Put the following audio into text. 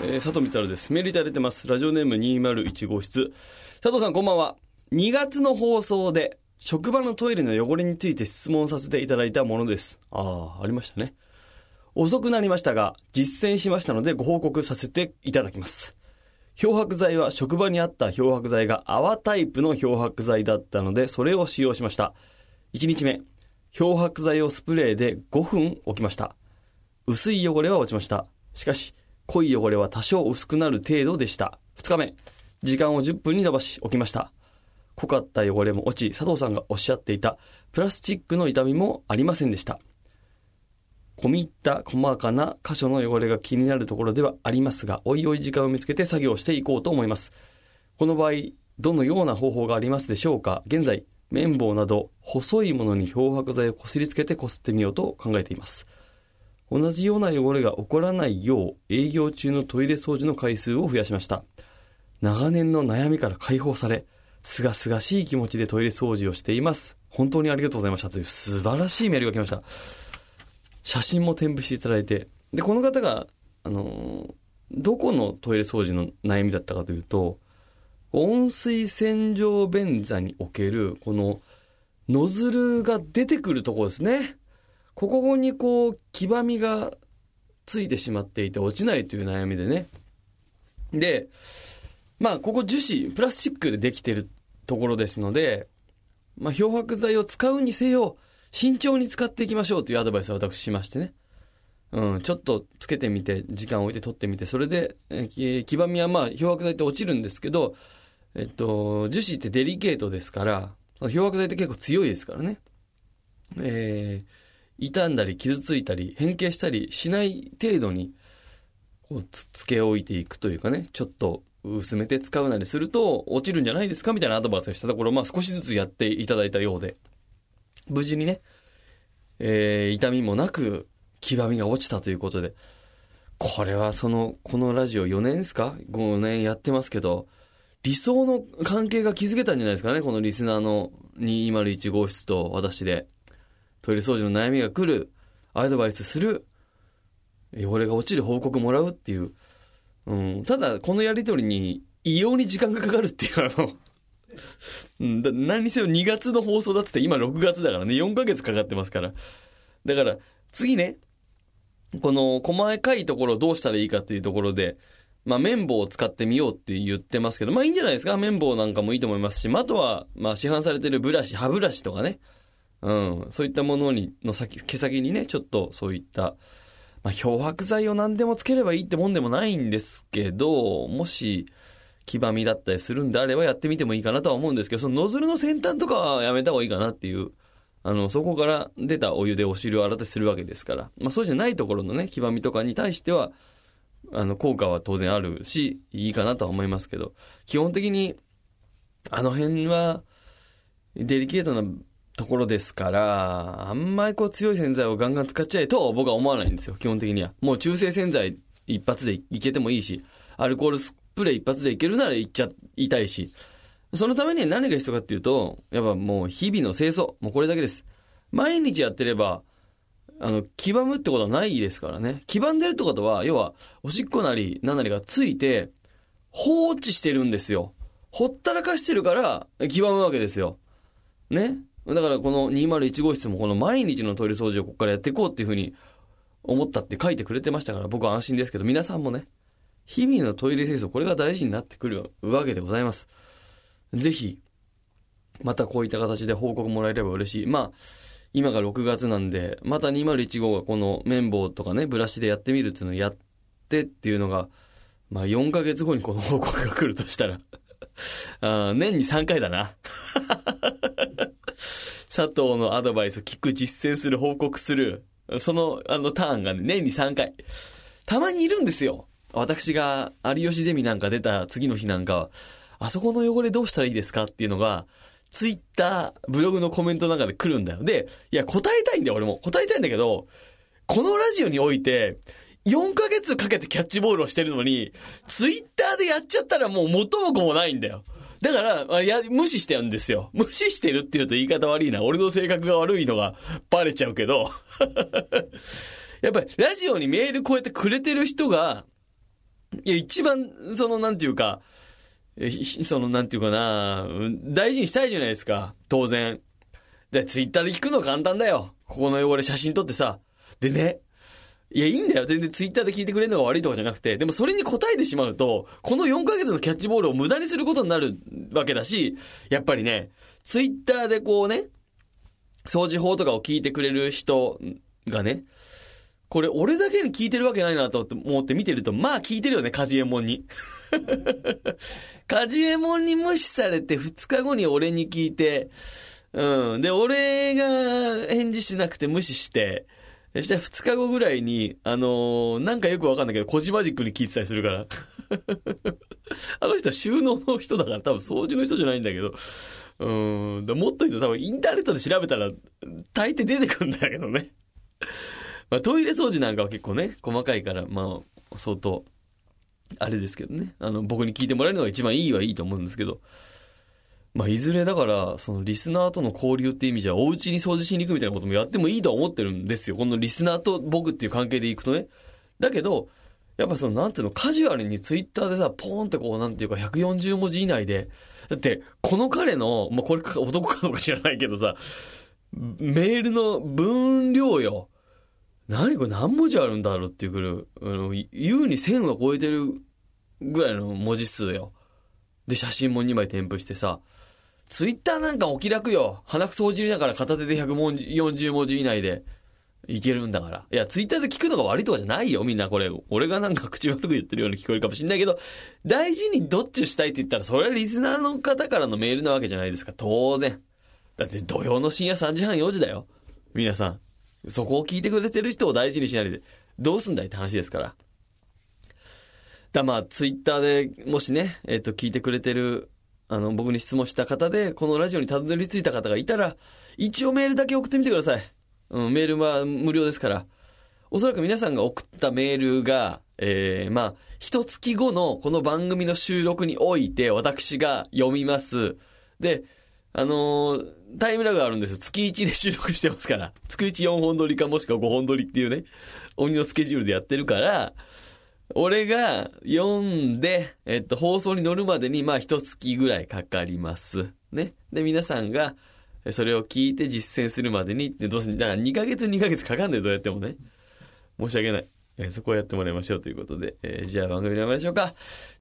えー、佐藤光晴です。メールいただいてます。ラジオネーム201号室。佐藤さんこんばんは。2月の放送で、職場のトイレの汚れについて質問させていただいたものです。ああ、ありましたね。遅くなりましたが、実践しましたのでご報告させていただきます。漂白剤は職場にあった漂白剤が泡タイプの漂白剤だったので、それを使用しました。1日目、漂白剤をスプレーで5分置きました。薄い汚れは落ちました。しかし、濃い汚れは多少薄くなる程度でした。2日目、時間を10分に伸ばし置きました。濃かった汚れも落ち、佐藤さんがおっしゃっていたプラスチックの痛みもありませんでした。込み入った細かな箇所の汚れが気になるところではありますが、おいおい時間を見つけて作業していこうと思います。この場合、どのような方法がありますでしょうか？現在、綿棒など細いものに漂白剤をこすりつけてこすってみようと考えています。同じような汚れが起こらないよう営業中のトイレ掃除の回数を増やしました。長年の悩みから解放され、すがすがしい気持ちでトイレ掃除をしています。本当にありがとうございましたという素晴らしいメールが来ました。写真も添付していただいて。で、この方が、あのどこのトイレ掃除の悩みだったかというと、温水洗浄便座における、この、ノズルが出てくるところですね。ここにこう、黄ばみがついてしまっていて落ちないという悩みでね。で、まあ、ここ樹脂、プラスチックでできてるところですので、まあ、漂白剤を使うにせよ、慎重に使っていきましょうというアドバイスを私しましてね。うん、ちょっとつけてみて、時間を置いて取ってみて、それで、えー、黄ばみはまあ、漂白剤って落ちるんですけど、えっと、樹脂ってデリケートですから、漂白剤って結構強いですからね。えー、傷んだり傷ついたり変形したりしない程度に、こうつ、つけ置いていくというかね、ちょっと薄めて使うなりすると落ちるんじゃないですかみたいなアドバイスをしたところ、まあ少しずつやっていただいたようで、無事にね、えー、痛みもなく、黄ばみが落ちたということで、これはその、このラジオ4年ですか ?5 年やってますけど、理想の関係が築けたんじゃないですかねこのリスナーの201号室と私で。トイレ掃除の悩みが来る、アドバイスする、汚れが落ちる報告もらうっていう。うん、ただ、このやりとりに異様に時間がかかるっていうあの、何にせよ2月の放送だって今6月だからね、4ヶ月かかってますから。だから、次ね、この細かいところどうしたらいいかっていうところで、まあ綿棒を使ってみようって言ってますけど、まあいいんじゃないですか。綿棒なんかもいいと思いますしま、あとは、まあ市販されてるブラシ、歯ブラシとかね、うん、そういったものに、の先、毛先にね、ちょっとそういった、まあ漂白剤を何でもつければいいってもんでもないんですけど、もし、黄ばみだったりするんであればやってみてもいいかなとは思うんですけど、そのノズルの先端とかはやめた方がいいかなっていう、あの、そこから出たお湯でお尻を洗ってするわけですから、まあそうじゃないところのね、黄ばみとかに対しては、あの、効果は当然あるし、いいかなとは思いますけど、基本的に、あの辺は、デリケートなところですから、あんまりこう強い洗剤をガンガン使っちゃえと僕は思わないんですよ、基本的には。もう中性洗剤一発でいけてもいいし、アルコールスプレイ一発でいけるならいっちゃいたいし、そのために何が必要かっていうと、やっぱもう日々の清掃、もうこれだけです。毎日やってれば、あの、黄ばむってことはないですからね。黄ばんでるってことは、要は、おしっこなり、何なりがついて、放置してるんですよ。ほったらかしてるから、黄ばむわけですよ。ね。だからこの201号室もこの毎日のトイレ掃除をここからやっていこうっていうふうに思ったって書いてくれてましたから僕は安心ですけど皆さんもね、日々のトイレ清掃、これが大事になってくるわけでございます。ぜひ、またこういった形で報告もらえれば嬉しい。まあ、今が6月なんで、また201号がこの綿棒とかね、ブラシでやってみるっていうのをやってっていうのが、まあ4ヶ月後にこの報告が来るとしたらあ年に3回だな佐藤のアドバイスを聞く、実践する、報告する、その、あのターンがね、年に3回。たまにいるんですよ。私が有吉ゼミなんか出た次の日なんかはあそこの汚れどうしたらいいですかっていうのが、ツイッター、ブログのコメントの中で来るんだよ。で、いや、答えたいんだよ、俺も。答えたいんだけど、このラジオにおいて、4ヶ月かけてキャッチボールをしてるのに、ツイッターでやっちゃったらもう元も子もないんだよ。だから、や、無視してるんですよ。無視してるって言うと言い方悪いな。俺の性格が悪いのがバレちゃうけど。やっぱり、ラジオにメールこうやってくれてる人が、いや、一番、その、なんていうか、その、なんていうかな、大事にしたいじゃないですか。当然。で、ツイッターで聞くの簡単だよ。ここの汚れ写真撮ってさ。でね。いや、いいんだよ。全然ツイッターで聞いてくれるのが悪いとかじゃなくて。でもそれに答えてしまうと、この4ヶ月のキャッチボールを無駄にすることになるわけだし、やっぱりね、ツイッターでこうね、掃除法とかを聞いてくれる人がね、これ俺だけに聞いてるわけないなと思って見てると、まあ聞いてるよね、カジエモンに。カジエモンに無視されて2日後に俺に聞いて、うん。で、俺が返事しなくて無視して、そしたら2日後ぐらいに、あのーなんかよくわかんないけど、コジマジックに聞いてたりするから。あの人は収納の人だから多分掃除の人じゃないんだけど。うん。でもっと言うと多分インターネットで調べたら大抵出てくるんだけどね。まあトイレ掃除なんかは結構ね、細かいから、まあ、相当、あれですけどね。あの、僕に聞いてもらえるのが一番いいはいいと思うんですけど。まあ、いずれだから、そのリスナーとの交流っていう意味じゃ、お家に掃除しに行くみたいなこともやってもいいと思ってるんですよ。このリスナーと僕っていう関係で行くとね。だけど、やっぱその、なんていうの、カジュアルにツイッターでさ、ポーンってこう、なんていうか、140文字以内で、だって、この彼の、まあ、これか男かどうか知らないけどさ、メールの分量よ。何これ何文字あるんだろうっていうくらい、あの、優に1000は超えてるぐらいの文字数よ。で、写真も2枚添付してさ、ツイッターなんかお気楽よ。鼻くそほじりながら片手で140文字以内でいけるんだから。いや、ツイッターで聞くのが悪いとかじゃないよ、みんなこれ。俺がなんか口悪く言ってるように聞こえるかもしんないけど、大事にどっちしたいって言ったら、それはリスナーの方からのメールなわけじゃないですか。当然。だって土曜の深夜3時半4時だよ。皆さん。そこを聞いてくれてる人を大事にしないで、どうすんだいって話ですから。だまあ、ツイッターでもしね、えっ、と、聞いてくれてる、あの、僕に質問した方で、このラジオにたどり着いた方がいたら、一応メールだけ送ってみてください。うん、メールは無料ですから。おそらく皆さんが送ったメールが、えー、まあ、一月後のこの番組の収録において、私が読みます。で、あのータイムラグがあるんです。月1で収録してますから。月1 4本撮りかもしくは5本撮りっていうね、鬼のスケジュールでやってるから、俺が読んで、えっと、放送に乗るまでに、まあ、一月ぐらいかかります。ね。で、皆さんが、それを聞いて実践するまでに、で、どうせ、だから2ヶ月2ヶ月かかんないどうやってもね。申し訳ない。えそこをやってもらいましょうということで、えーじゃあ番組に参りましょうか。